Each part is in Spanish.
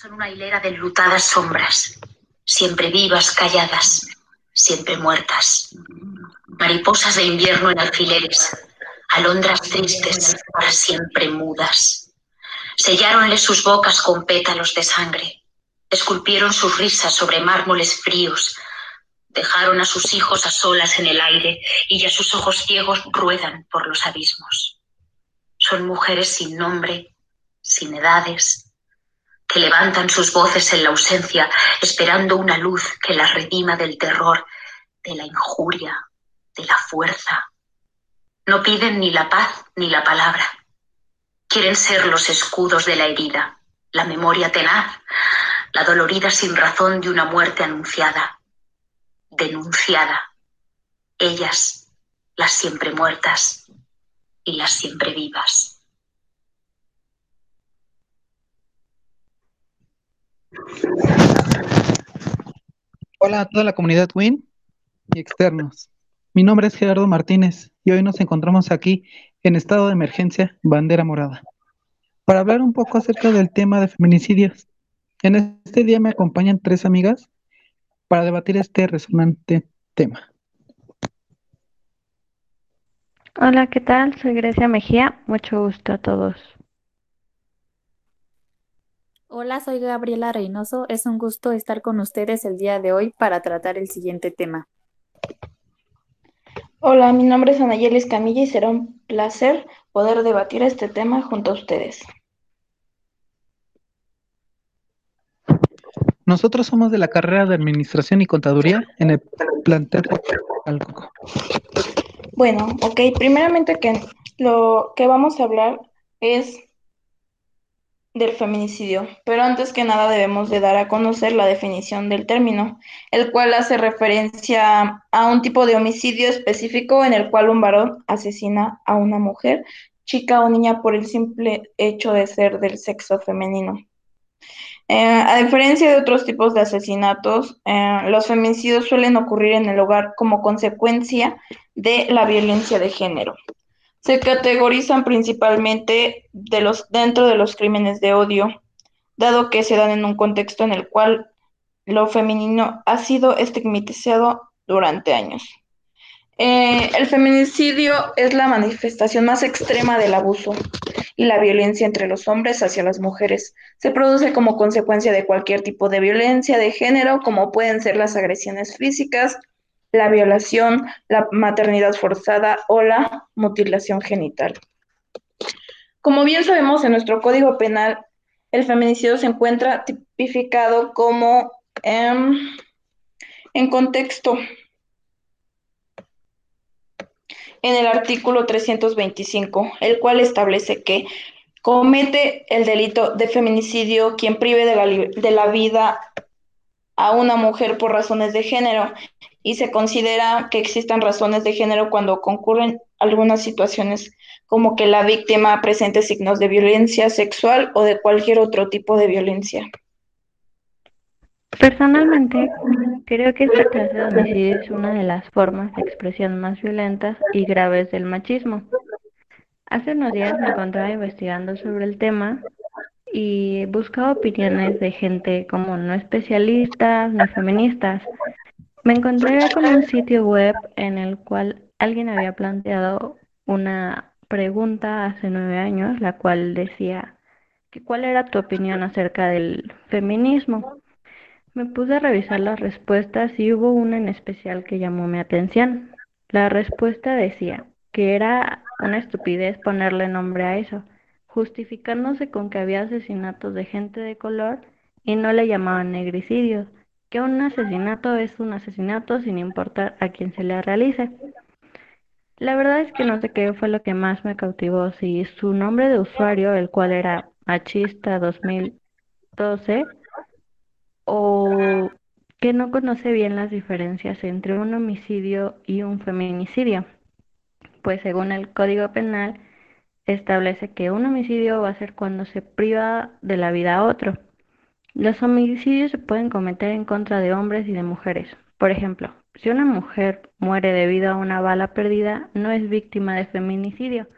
Son una hilera de lutadas sombras, siempre vivas, calladas, siempre muertas. Mariposas de invierno en alfileres, alondras tristes, para siempre mudas. Selláronle sus bocas con pétalos de sangre, esculpieron sus risas sobre mármoles fríos, dejaron a sus hijos a solas en el aire y ya sus ojos ciegos ruedan por los abismos. Son mujeres sin nombre, sin edades, que levantan sus voces en la ausencia, esperando una luz que las redima del terror, de la injuria, de la fuerza. No piden ni la paz ni la palabra. Quieren ser los escudos de la herida, la memoria tenaz, la dolorida sin razón de una muerte anunciada, denunciada. Ellas, las siempre muertas y las siempre vivas. Hola a toda la comunidad WIN y externos. Mi nombre es Gerardo Martínez y hoy nos encontramos aquí en estado de emergencia bandera morada para hablar un poco acerca del tema de feminicidios. En este día me acompañan tres amigas para debatir este resonante tema. Hola, ¿qué tal? Soy Grecia Mejía. Mucho gusto a todos. Hola, soy Gabriela Reynoso. Es un gusto estar con ustedes el día de hoy para tratar el siguiente tema. Hola, mi nombre es Anayelis Camilla y será un placer poder debatir este tema junto a ustedes. Nosotros somos de la carrera de Administración y Contaduría en el plantel Alcoco. Bueno, ok, primeramente que lo que vamos a hablar es del feminicidio, pero antes que nada debemos de dar a conocer la definición del término, el cual hace referencia a un tipo de homicidio específico en el cual un varón asesina a una mujer, chica o niña por el simple hecho de ser del sexo femenino. Eh, a diferencia de otros tipos de asesinatos, eh, los feminicidios suelen ocurrir en el hogar como consecuencia de la violencia de género se categorizan principalmente dentro de los crímenes de odio, dado que se dan en un contexto en el cual lo femenino ha sido estigmatizado durante años. Eh, el feminicidio es la manifestación más extrema del abuso y la violencia entre los hombres hacia las mujeres. Se produce como consecuencia de cualquier tipo de violencia de género, como pueden ser las agresiones físicas, la violación, la maternidad forzada o la mutilación genital. Como bien sabemos, en nuestro Código Penal, el feminicidio se encuentra tipificado como em, en contexto en el artículo 325, el cual establece que comete el delito de feminicidio quien prive de la, de la vida a una mujer por razones de género y se considera que existan razones de género cuando concurren algunas situaciones como que la víctima presente signos de violencia sexual o de cualquier otro tipo de violencia. Personalmente, creo que esta clase de homicidio es una de las formas de expresión más violentas y graves del machismo. Hace unos días me encontraba investigando sobre el tema y buscaba opiniones de gente como no especialistas, no feministas, me encontré con un sitio web en el cual alguien había planteado una pregunta hace nueve años, la cual decía que cuál era tu opinión acerca del feminismo. Me puse a revisar las respuestas y hubo una en especial que llamó mi atención. La respuesta decía que era una estupidez ponerle nombre a eso, justificándose con que había asesinatos de gente de color y no le llamaban negricidios que un asesinato es un asesinato sin importar a quién se le realice. La verdad es que no sé qué fue lo que más me cautivó, si su nombre de usuario, el cual era machista 2012, o que no conoce bien las diferencias entre un homicidio y un feminicidio. Pues según el Código Penal, establece que un homicidio va a ser cuando se priva de la vida a otro los homicidios se pueden cometer en contra de hombres y de mujeres. Por ejemplo, si una mujer muere debido a una bala perdida, no es víctima de feminicidio,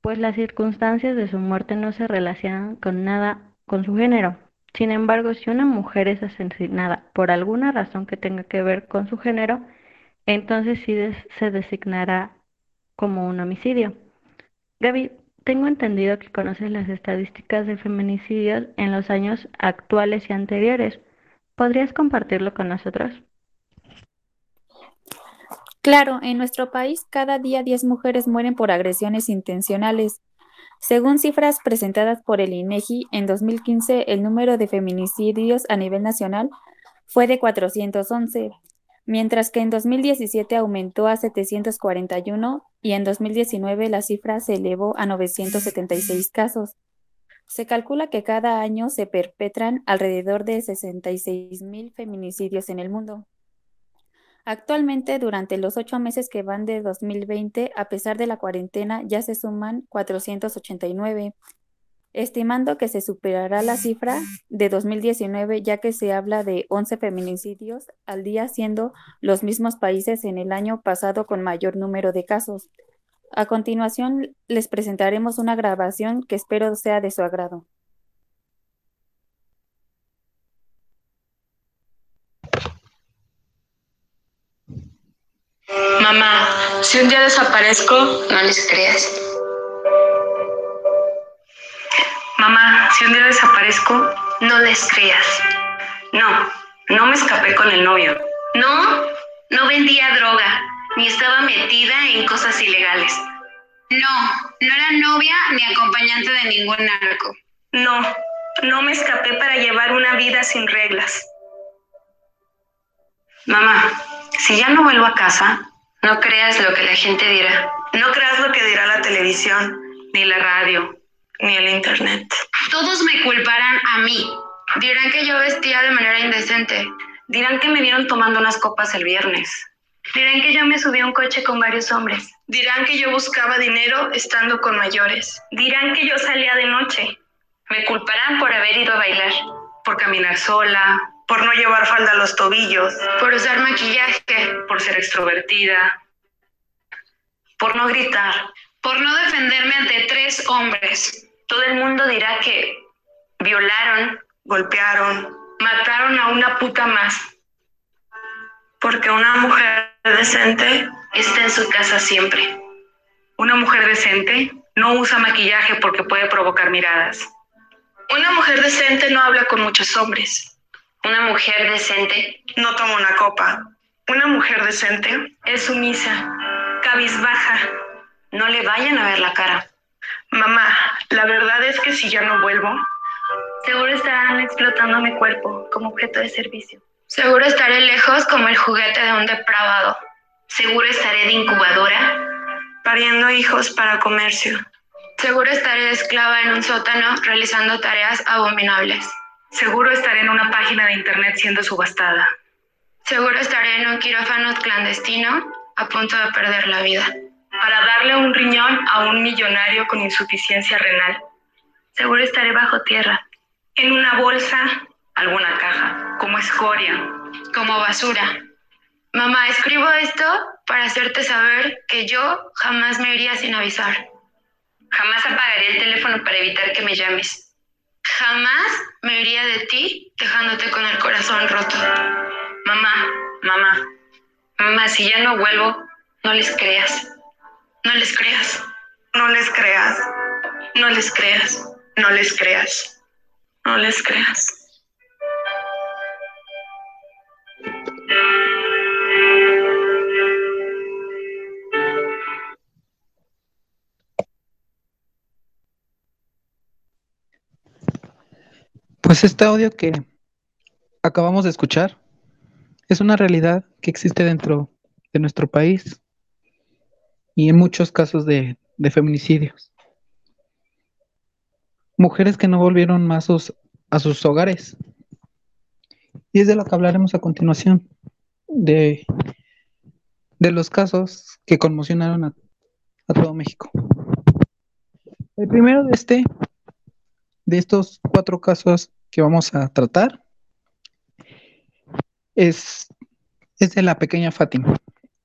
pues las circunstancias de su muerte no se relacionan con nada con su género, Sin embargo, si una mujer es asesinada por alguna razón que tenga que ver con su género, entonces sí se designará como un homicidio. Gaby, tengo entendido que conoces las estadísticas de feminicidios en los años actuales y anteriores. ¿Podrías compartirlo con nosotros? Claro, en nuestro país cada día 10 mujeres mueren por agresiones intencionales. Según cifras presentadas por el INEGI, en 2015 el número de feminicidios a nivel nacional fue de 411, mientras que en 2017 aumentó a 741 y en 2019 la cifra se elevó a 976 casos. Se calcula que cada año se perpetran alrededor de 66 mil feminicidios en el mundo. Actualmente, durante los ocho meses que van de 2020, a pesar de la cuarentena, ya se suman 489 estimando que se superará la cifra de 2019 ya que se habla de 11 feminicidios al día, siendo los mismos países en el año pasado con mayor número de casos. A continuación les presentaremos una grabación que espero sea de su agrado. Mamá, si un día desaparezco, no les creas. Mamá, si un día desaparezco, no les creas. No, no me escapé con el novio. No, no vendía droga, ni estaba metida en cosas ilegales. No, no era novia ni acompañante de ningún narco. No, no me escapé para llevar una vida sin reglas. Mamá, si ya no vuelvo a casa, no creas lo que la gente dirá. No creas lo que dirá la televisión, ni la radio, ni el internet. Todos me culparán a mí. Dirán que yo vestía de manera indecente. Dirán que me vieron tomando unas copas el viernes. Dirán que yo me subí a un coche con varios hombres. Dirán que yo buscaba dinero estando con mayores. Dirán que yo salía de noche. Me culparán por haber ido a bailar, por caminar sola, por no llevar falda a los tobillos, por usar maquillaje, por ser extrovertida, por no gritar, por no defenderme ante tres hombres. Todo el mundo dirá que violaron, golpearon, mataron a una puta más. Porque una mujer decente está en su casa siempre. Una mujer decente no usa maquillaje porque puede provocar miradas. Una mujer decente no habla con muchos hombres. Una mujer decente no toma una copa. Una mujer decente es sumisa, cabizbaja. No le vayan a ver la cara. Verdad es que si ya no vuelvo, seguro estarán explotando mi cuerpo como objeto de servicio. Seguro estaré lejos como el juguete de un depravado. Seguro estaré de incubadora, pariendo hijos para comercio. Seguro estaré esclava en un sótano realizando tareas abominables. Seguro estaré en una página de internet siendo subastada. Seguro estaré en un quirófano clandestino a punto de perder la vida para darle un riñón a un millonario con insuficiencia renal. Seguro estaré bajo tierra. En una bolsa, alguna caja, como escoria. Como basura. Mamá, escribo esto para hacerte saber que yo jamás me iría sin avisar. Jamás apagaría el teléfono para evitar que me llames. Jamás me iría de ti dejándote con el corazón roto. Mamá, mamá, mamá, si ya no vuelvo, no les creas. No les creas. No les creas. No les creas. No les creas. No les creas. Pues este audio que acabamos de escuchar es una realidad que existe dentro de nuestro país y en muchos casos de, feminicidios. Mujeres que no volvieron más a sus hogares. Y es de lo que hablaremos a continuación, de, de los casos que conmocionaron a, a todo México. El primero de este, de estos cuatro casos que vamos a tratar, es, es de la pequeña Fátima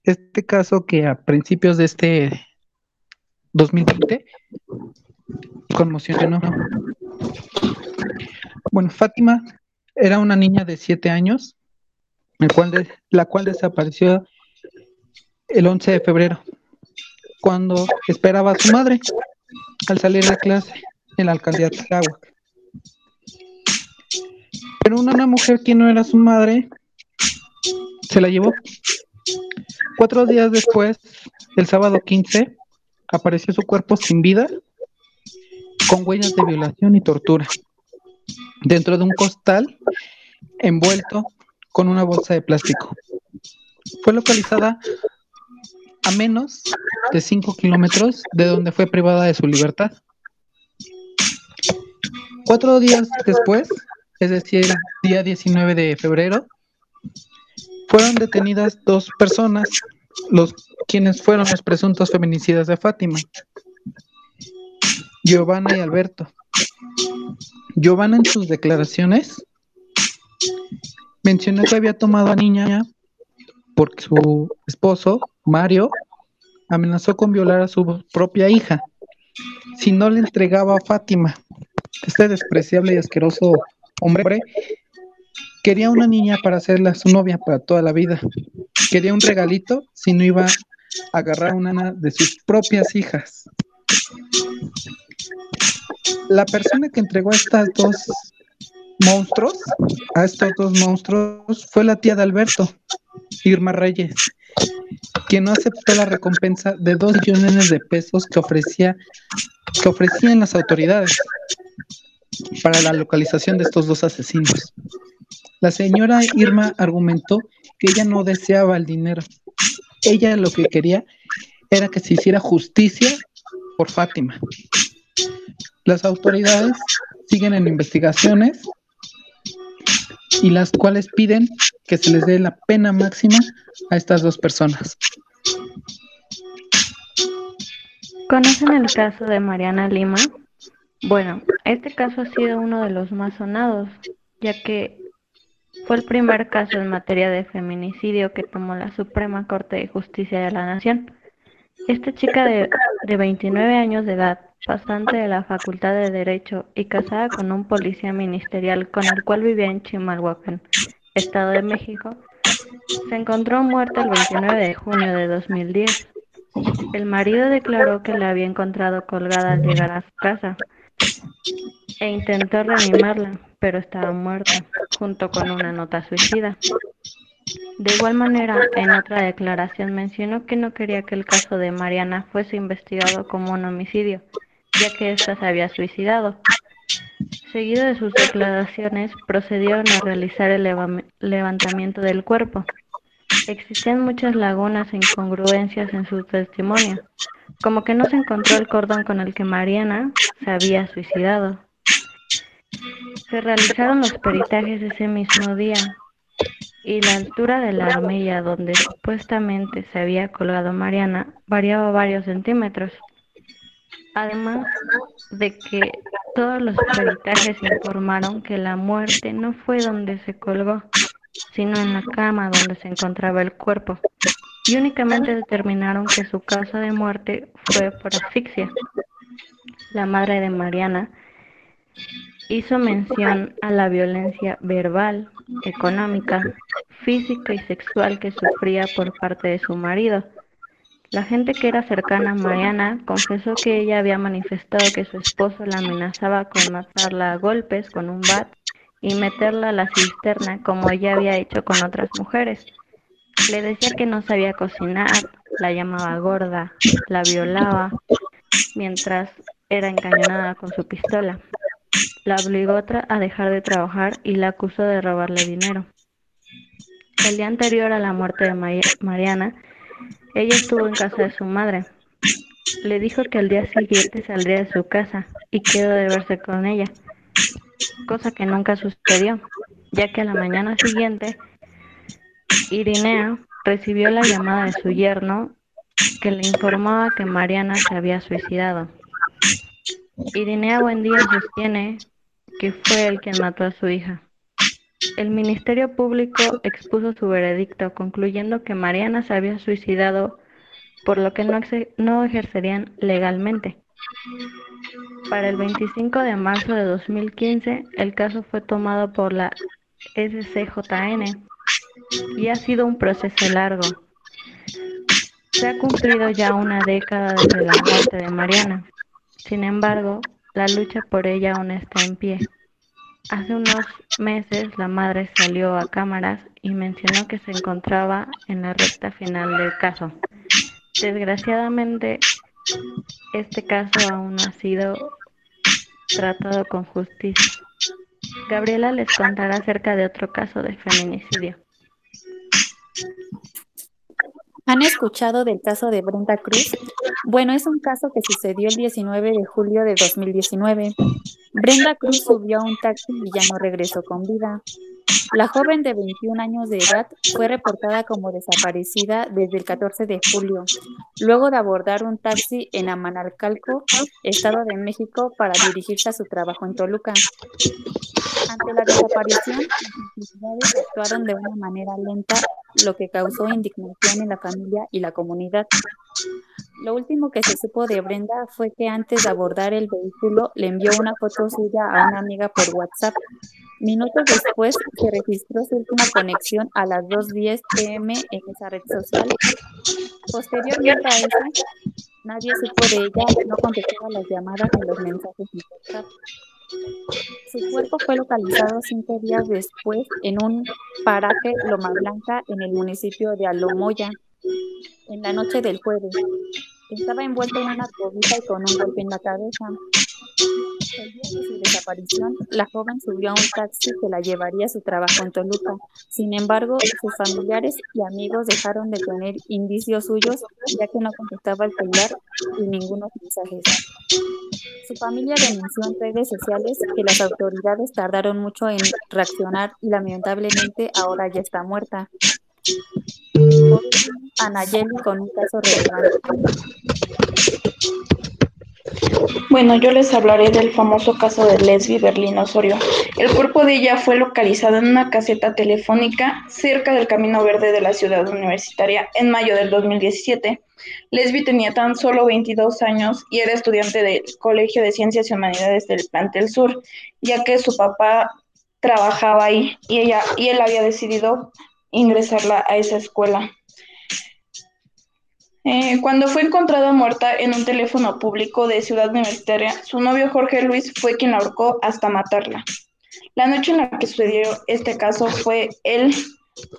este caso que a principios de este 2020 conmocionó Bueno, Fátima era una niña de siete años, cual la cual desapareció el 11 de febrero, cuando esperaba a su madre al salir de clase en la alcaldía de Tláhuac. Pero una mujer que no era su madre se la llevó. Cuatro días después, el sábado 15, apareció su cuerpo sin vida, con huellas de violación y tortura, dentro de un costal envuelto con una bolsa de plástico. Fue localizada a menos de 5 kilómetros de donde fue privada de su libertad. Cuatro días después, es decir, día 19 de febrero, fueron detenidas dos personas, los quienes fueron los presuntos feminicidas de Fátima, Giovanna y Alberto. Giovanna en sus declaraciones mencionó que había tomado a niña porque su esposo, Mario, amenazó con violar a su propia hija si no le entregaba a Fátima. Este despreciable y asqueroso hombre quería una niña para hacerla su novia para toda la vida. Quería un regalito si no iba a agarrar una de sus propias hijas. La persona que entregó a estas dos monstruos, a estos dos monstruos, fue la tía de Alberto, Irma Reyes, quien no aceptó la recompensa de dos millones de pesos que ofrecía que ofrecían las autoridades para la localización de estos dos asesinos. La señora Irma argumentó que ella no deseaba el dinero. Ella lo que quería era que se hiciera justicia por Fátima. Las autoridades siguen en investigaciones y las cuales piden que se les dé la pena máxima a estas dos personas. ¿Conocen el caso de Mariana Lima? Bueno, este caso ha sido uno de los más sonados, ya que fue el primer caso en materia de feminicidio que tomó la Suprema Corte de Justicia de la Nación. Esta chica de, de 29 años de edad, pasante de la Facultad de Derecho y casada con un policía ministerial con el cual vivía en Chimalhuacán, Estado de México, se encontró muerta el 29 de junio de 2010. El marido declaró que la había encontrado colgada al llegar a su casa e intentó reanimarla, pero estaba muerta, junto con una nota suicida. De igual manera, en otra declaración mencionó que no quería que el caso de Mariana fuese investigado como un homicidio, ya que ésta se había suicidado. Seguido de sus declaraciones, procedieron a realizar el levantamiento del cuerpo. Existían muchas lagunas e incongruencias en su testimonio, como que no se encontró el cordón con el que Mariana se había suicidado. Se realizaron los peritajes ese mismo día y la altura de la armilla donde supuestamente se había colgado Mariana variaba varios centímetros. Además de que todos los peritajes informaron que la muerte no fue donde se colgó, sino en la cama donde se encontraba el cuerpo, y únicamente determinaron que su causa de muerte fue por asfixia. La madre de Mariana hizo mención a la violencia verbal, económica, física y sexual que sufría por parte de su marido. La gente que era cercana a Mariana confesó que ella había manifestado que su esposo la amenazaba con matarla a golpes con un bat y meterla a la cisterna como ella había hecho con otras mujeres. Le decía que no sabía cocinar, la llamaba gorda, la violaba mientras era encañonada con su pistola. La obligó a dejar de trabajar y la acusó de robarle dinero. El día anterior a la muerte de Mariana, ella estuvo en casa de su madre. Le dijo que al día siguiente saldría de su casa y quedó de verse con ella, cosa que nunca sucedió, ya que a la mañana siguiente Irinea recibió la llamada de su yerno que le informaba que Mariana se había suicidado. Irinea Buendía sostiene que fue el quien mató a su hija. El Ministerio Público expuso su veredicto concluyendo que Mariana se había suicidado por lo que no, ejercerían legalmente, Para el 25 de marzo de 2015, el caso fue tomado por la SCJN y ha sido un proceso largo. Se ha cumplido ya una década desde la muerte de Mariana. Sin embargo, la lucha por ella aún está en pie. Hace unos meses la madre salió a cámaras y mencionó que se encontraba en la recta final del caso. Desgraciadamente, este caso aún no ha sido tratado con justicia. Gabriela les contará acerca de otro caso de feminicidio. ¿Han escuchado del caso de Brenda Cruz? Bueno, es un caso que sucedió el 19 de julio de 2019. Brenda Cruz subió a un taxi y ya no regresó con vida. La joven de 21 años de edad fue reportada como desaparecida desde el 14 de julio, luego de abordar un taxi en Amanalcalco, Estado de México, para dirigirse a su trabajo en Toluca. Ante la desaparición, las autoridades actuaron de una manera lenta, lo que causó indignación en la familia y la comunidad. Lo último que se supo de Brenda fue que antes de abordar el vehículo le envió una foto suya a una amiga por WhatsApp. Minutos después se registró su última conexión a las 2.10 pm en esa red social. Posteriormente a eso, nadie supo de ella, no contestaba las llamadas ni los mensajes en WhatsApp. Su cuerpo fue localizado cinco días después en un paraje Loma Blanca en el municipio de Alomoya, en la noche del jueves. Estaba envuelto en una cobija y con un golpe en la cabeza. El día de su desaparición, la joven subió a un taxi que la llevaría a su trabajo en Toluca. Sin embargo, sus familiares y amigos dejaron de tener indicios suyos, ya que no contestaba el celular y ningunos mensajes. Su familia denunció en redes sociales que las autoridades tardaron mucho en reaccionar y lamentablemente ahora ya está muerta. Anayeli con un caso relevante. Bueno, yo les hablaré del famoso caso de Lesbi Berlín Osorio. El cuerpo de ella fue localizado en una caseta telefónica cerca del Camino Verde de la ciudad universitaria en mayo del 2017. Lesbi tenía tan solo 22 años y era estudiante del Colegio de Ciencias y Humanidades del Plantel Sur, ya que su papá trabajaba ahí y ella y él había decidido ingresarla a esa escuela. Eh, cuando fue encontrada muerta en un teléfono público de Ciudad Universitaria, su novio Jorge Luis fue quien la ahorcó hasta matarla. La noche en la que sucedió este caso fue el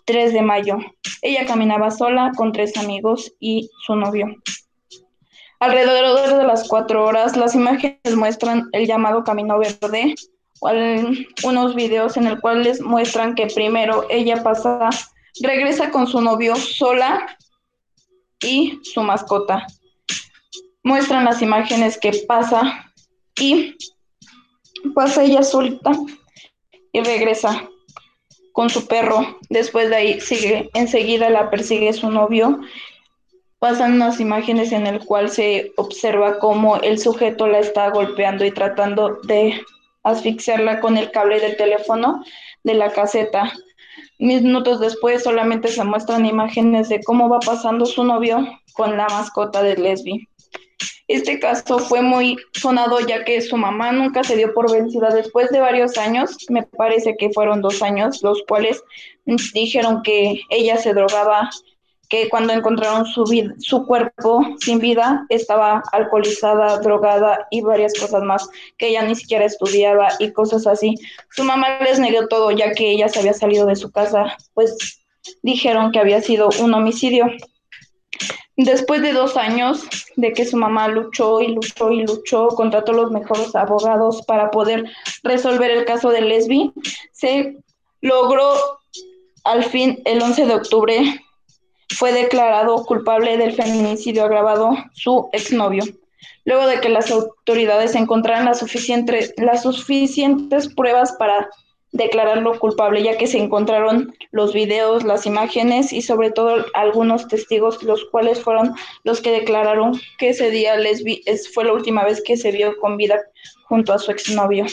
3 de mayo. Ella caminaba sola con tres amigos y su novio. Alrededor de las cuatro horas, las imágenes muestran el llamado Camino Verde, unos videos en el cual les muestran que primero ella pasa, regresa con su novio sola y su mascota. Muestran las imágenes que pasa y pasa ella solita y regresa con su perro. Después de ahí sigue, enseguida la persigue su novio. Pasan unas imágenes en el cual se observa cómo el sujeto la está golpeando y tratando de asfixiarla con el cable del teléfono de la caseta. Minutos después solamente se muestran imágenes de cómo va pasando su novio con la mascota de Lesbi. Este caso fue muy sonado ya que su mamá nunca se dio por vencida después de varios años, me parece que fueron dos años, los cuales dijeron que ella se drogaba que cuando encontraron su, su cuerpo sin vida estaba alcoholizada, drogada y varias cosas más que ella ni siquiera estudiaba y cosas así. Su mamá les negó todo ya que ella se había salido de su casa, pues dijeron que había sido un homicidio. Después de dos años de que su mamá luchó y luchó y luchó, contrató los mejores abogados para poder resolver el caso de Lesbi, se logró al fin el 11 de octubre fue declarado culpable del feminicidio agravado su exnovio, luego de que las autoridades encontraran las, suficientes pruebas para declararlo culpable, ya que se encontraron los videos, las imágenes y sobre todo algunos testigos, los cuales fueron los que declararon que ese día lesbi fue la última vez que se vio con vida junto a su exnovio.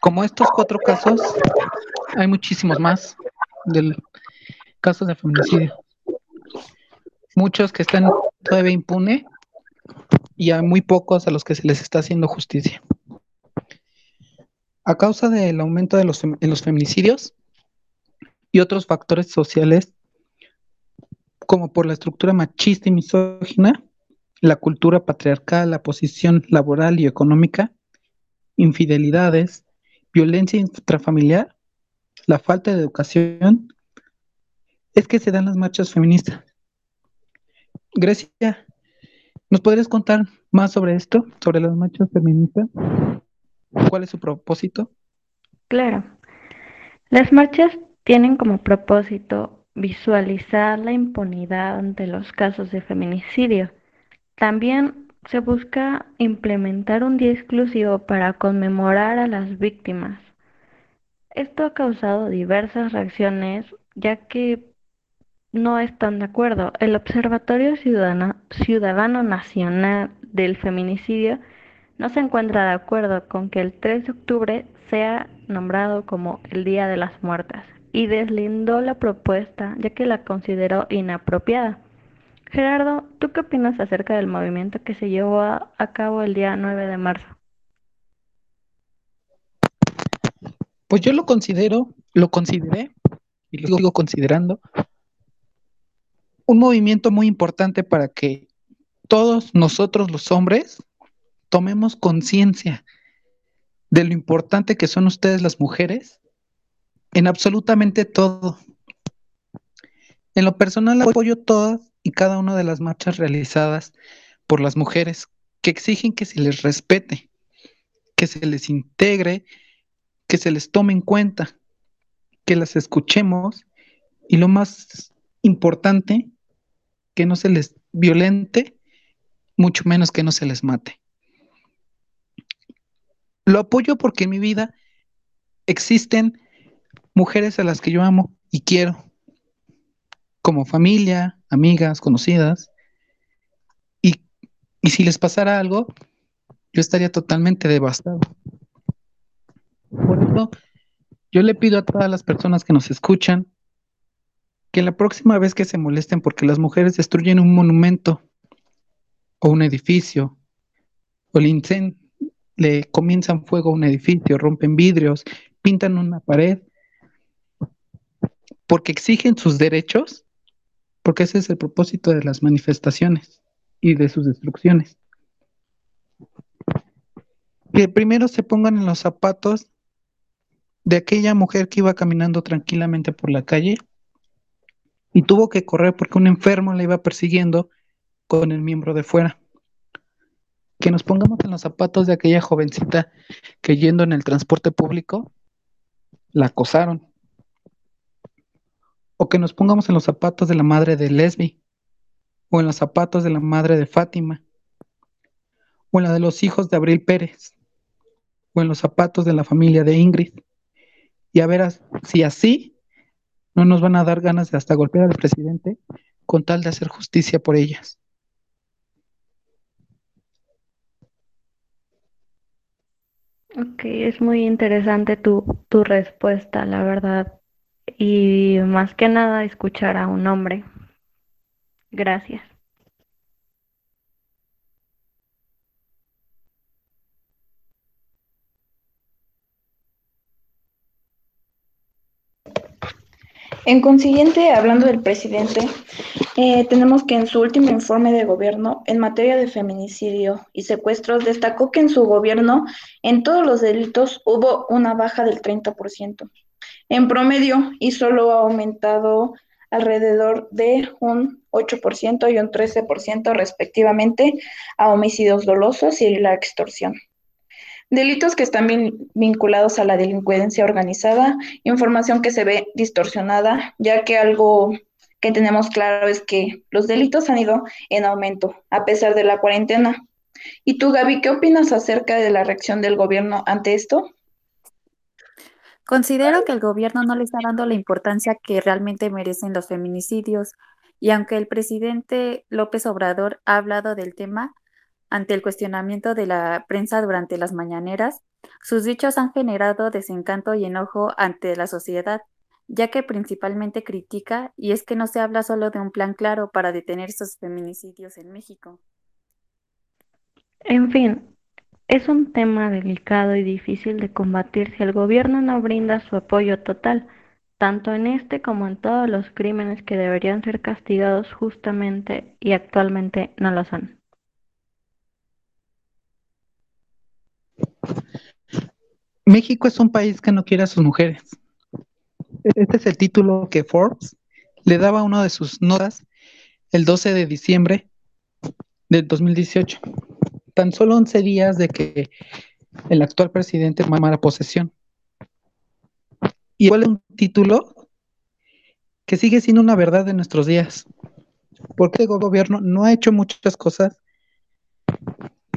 Como estos cuatro casos, hay muchísimos más del casos de feminicidio. Muchos que están todavía impune y hay muy pocos a los que se les está haciendo justicia. A causa del aumento de los, los feminicidios y otros factores sociales, como por la estructura machista y misógina, la cultura patriarcal, la posición laboral y económica, infidelidades, violencia intrafamiliar, la falta de educación, es que se dan las marchas feministas. Grecia, ¿nos podrías contar más sobre esto, sobre las marchas feministas? ¿Cuál es su propósito? Claro. Las marchas tienen como propósito visualizar la impunidad ante los casos de feminicidio. También se busca implementar un día exclusivo para conmemorar a las víctimas. Esto ha causado diversas reacciones, ya que no están de acuerdo. El Observatorio Ciudadano, Ciudadano Nacional del Feminicidio no se encuentra de acuerdo con que el 3 de octubre sea nombrado como el Día de las Muertas y deslindó la propuesta ya que la consideró inapropiada. Gerardo, ¿tú qué opinas acerca del movimiento que se llevó a, cabo el día 9 de marzo? Pues yo lo considero, lo consideré y lo sigo considerando un movimiento muy importante para que todos nosotros los hombres tomemos conciencia de lo importante que son ustedes las mujeres en absolutamente todo. En lo personal apoyo todas y cada una de las marchas realizadas por las mujeres que exigen que se les respete, que se les integre, que se les tome en cuenta, que las escuchemos y lo más importante, que no se les violente, mucho menos que no se les mate. Lo apoyo porque en mi vida existen mujeres a las que yo amo y quiero, como familia, amigas, conocidas, y, y si les pasara algo, yo estaría totalmente devastado. Por eso, yo le pido a todas las personas que nos escuchan que la próxima vez que se molesten porque las mujeres destruyen un monumento o un edificio o le le comienzan fuego a un edificio, rompen vidrios, pintan una pared, porque exigen sus derechos, porque ese es el propósito de las manifestaciones y de sus destrucciones. Que primero se pongan en los zapatos de aquella mujer que iba caminando tranquilamente por la calle y tuvo que correr porque un enfermo la iba persiguiendo con el miembro de fuera que nos pongamos en los zapatos de aquella jovencita que yendo en el transporte público la acosaron. O que nos pongamos en los zapatos de la madre de Lesbi, o en los zapatos de la madre de Fátima, o en la de los hijos de Abril Pérez, o en los zapatos de la familia de Ingrid. Y a ver si así no nos van a dar ganas de hasta golpear al presidente con tal de hacer justicia por ellas. Ok, es muy interesante tu, tu respuesta, la verdad. Y más que nada escuchar a un hombre. Gracias. En consiguiente, hablando del presidente, eh, tenemos que en su último informe de gobierno en materia de feminicidio y secuestros destacó que en su gobierno en todos los delitos hubo una baja del 30% en promedio y solo ha aumentado alrededor de un 8% y un 13% respectivamente a homicidios dolosos y la extorsión. Delitos que están vinculados a la delincuencia organizada, información que se ve distorsionada, ya que algo que tenemos claro es que los delitos han ido en aumento a pesar de la cuarentena. ¿Y tú, Gaby, qué opinas acerca de la reacción del gobierno ante esto? Considero que el gobierno no le está dando la importancia que realmente merecen los feminicidios y aunque el presidente López Obrador ha hablado del tema, ante el cuestionamiento de la prensa durante las mañaneras, sus dichos han generado desencanto y enojo ante la sociedad, ya que principalmente critica y es que no se habla solo de un plan claro para detener esos feminicidios en México. En fin, es un tema delicado y difícil de combatir si el gobierno no brinda su apoyo total, tanto en este como en todos los crímenes que deberían ser castigados justamente y actualmente no lo son. México es un país que no quiere a sus mujeres. Este es el título que Forbes le daba a una de sus notas el 12 de diciembre del 2018, tan solo 11 días de que el actual presidente tomara posesión. Y igual un título que sigue siendo una verdad de nuestros días, porque el gobierno no ha hecho muchas cosas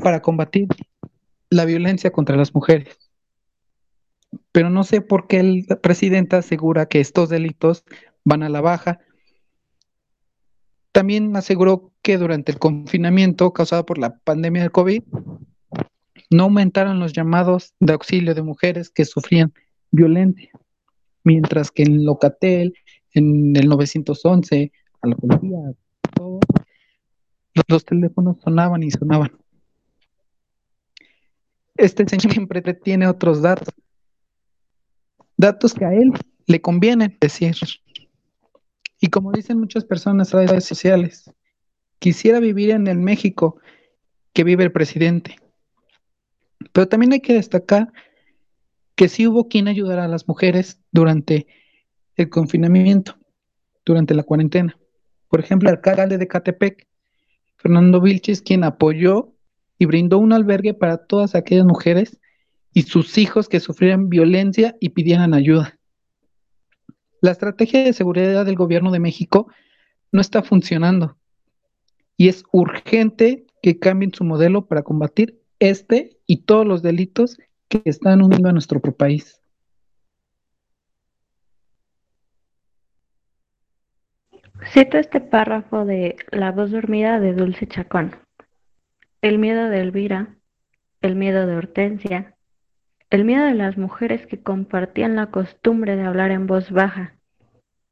para combatir la violencia contra las mujeres. Pero no sé por qué el presidente asegura que estos delitos van a la baja. También aseguró que durante el confinamiento causado por la pandemia del COVID, no aumentaron los llamados de auxilio de mujeres que sufrían violencia, mientras que en Locatel, en el 911, a la policía, los teléfonos sonaban y sonaban. Este señor siempre tiene otros datos. Datos que a él le convienen decir. Y como dicen muchas personas en redes sociales, quisiera vivir en el México que vive el presidente. Pero también hay que destacar que sí hubo quien ayudara a las mujeres durante el confinamiento, durante la cuarentena. Por ejemplo, el alcalde de Catepec, Fernando Vilches, quien apoyó y brindó un albergue para todas aquellas mujeres y sus hijos que sufrieran violencia y pidieran ayuda. La estrategia de seguridad del gobierno de México no está funcionando y es urgente que cambien su modelo para combatir este y todos los delitos que están uniendo a nuestro país. Cito este párrafo de La voz dormida de Dulce Chacón el miedo de Elvira, el miedo de Hortensia, el miedo de las mujeres que compartían la costumbre de hablar en voz baja,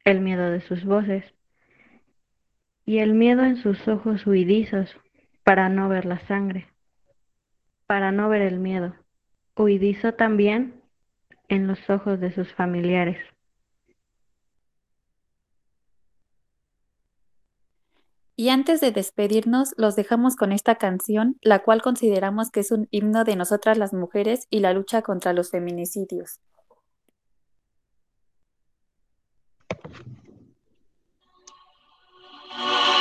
el miedo de sus voces y el miedo en sus ojos huidizos para no ver la sangre, para no ver el miedo, huidizo también en los ojos de sus familiares. Y antes de despedirnos, los dejamos con esta canción, la cual consideramos que es un himno de nosotras las mujeres y la lucha contra los feminicidios. Thank you.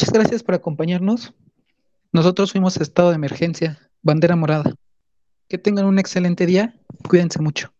Muchas gracias por acompañarnos. Nosotros fuimos a Estado de Emergencia, Bandera Morada. Que tengan un excelente día. Cuídense mucho.